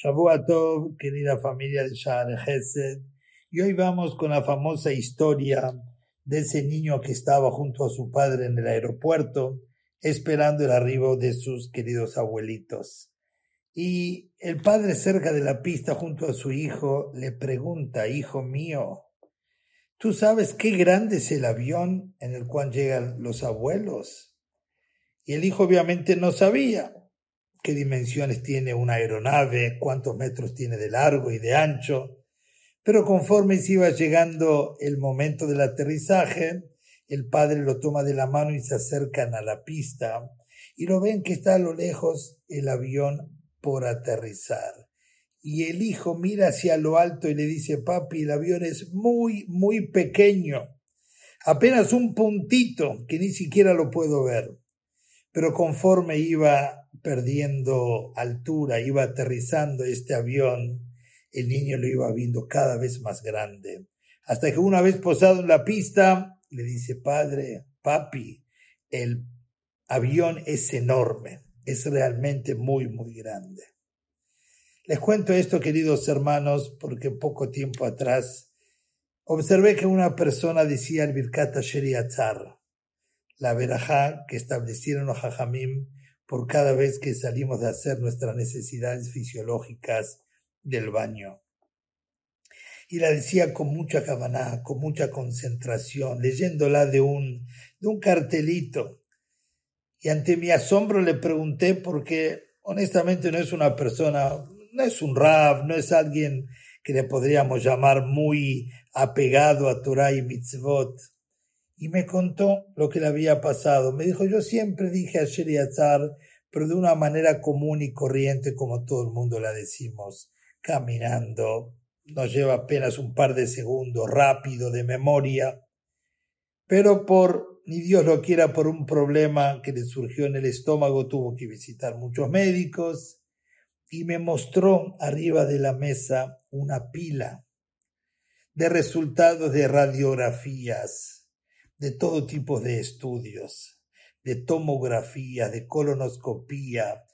Tov, querida familia de Shahar Hesed, y hoy vamos con la famosa historia de ese niño que estaba junto a su padre en el aeropuerto, esperando el arribo de sus queridos abuelitos. Y el padre cerca de la pista junto a su hijo le pregunta, hijo mío, ¿tú sabes qué grande es el avión en el cual llegan los abuelos? Y el hijo obviamente no sabía qué dimensiones tiene una aeronave, cuántos metros tiene de largo y de ancho. Pero conforme se iba llegando el momento del aterrizaje, el padre lo toma de la mano y se acercan a la pista y lo ven que está a lo lejos el avión por aterrizar. Y el hijo mira hacia lo alto y le dice, papi, el avión es muy, muy pequeño, apenas un puntito que ni siquiera lo puedo ver. Pero conforme iba perdiendo altura, iba aterrizando este avión, el niño lo iba viendo cada vez más grande, hasta que una vez posado en la pista, le dice, padre, papi, el avión es enorme, es realmente muy, muy grande. Les cuento esto, queridos hermanos, porque poco tiempo atrás observé que una persona decía el Birkat Sheriatzar, la verajá que establecieron los Jajamim por cada vez que salimos de hacer nuestras necesidades fisiológicas del baño. Y la decía con mucha cabana, con mucha concentración, leyéndola de un, de un cartelito. Y ante mi asombro le pregunté porque honestamente no es una persona, no es un rab, no es alguien que le podríamos llamar muy apegado a Torah y mitzvot y me contó lo que le había pasado. Me dijo, yo siempre dije a Sheriatzar, pero de una manera común y corriente como todo el mundo la decimos, caminando, nos lleva apenas un par de segundos, rápido, de memoria, pero por, ni Dios lo quiera, por un problema que le surgió en el estómago, tuvo que visitar muchos médicos y me mostró arriba de la mesa una pila de resultados de radiografías de todo tipo de estudios, de tomografía, de colonoscopía,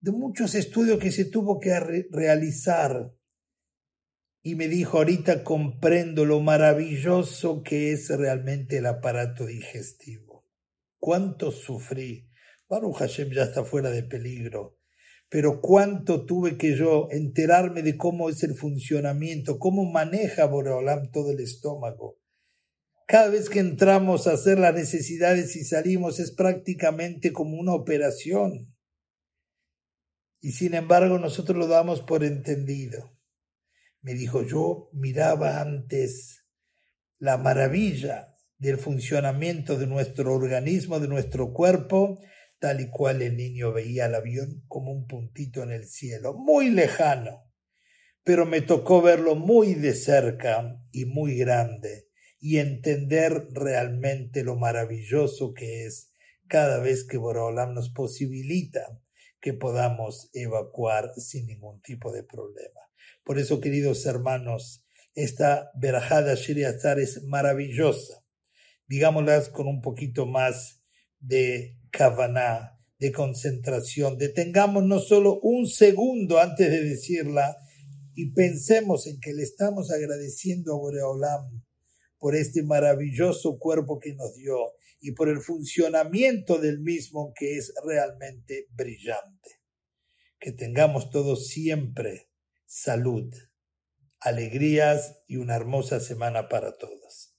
de muchos estudios que se tuvo que realizar. Y me dijo, ahorita comprendo lo maravilloso que es realmente el aparato digestivo. Cuánto sufrí. Baruch Hashem ya está fuera de peligro. Pero cuánto tuve que yo enterarme de cómo es el funcionamiento, cómo maneja Boreolam todo el estómago cada vez que entramos a hacer las necesidades y salimos es prácticamente como una operación. Y sin embargo nosotros lo damos por entendido. Me dijo, yo miraba antes la maravilla del funcionamiento de nuestro organismo, de nuestro cuerpo, tal y cual el niño veía el avión como un puntito en el cielo, muy lejano, pero me tocó verlo muy de cerca y muy grande y entender realmente lo maravilloso que es cada vez que Borolam nos posibilita que podamos evacuar sin ningún tipo de problema. Por eso, queridos hermanos, esta verajada Shiriazar es maravillosa. Digámoslas con un poquito más de kavaná, de concentración. Detengámonos solo un segundo antes de decirla y pensemos en que le estamos agradeciendo a Boreolam por este maravilloso cuerpo que nos dio y por el funcionamiento del mismo que es realmente brillante. Que tengamos todos siempre salud, alegrías y una hermosa semana para todos.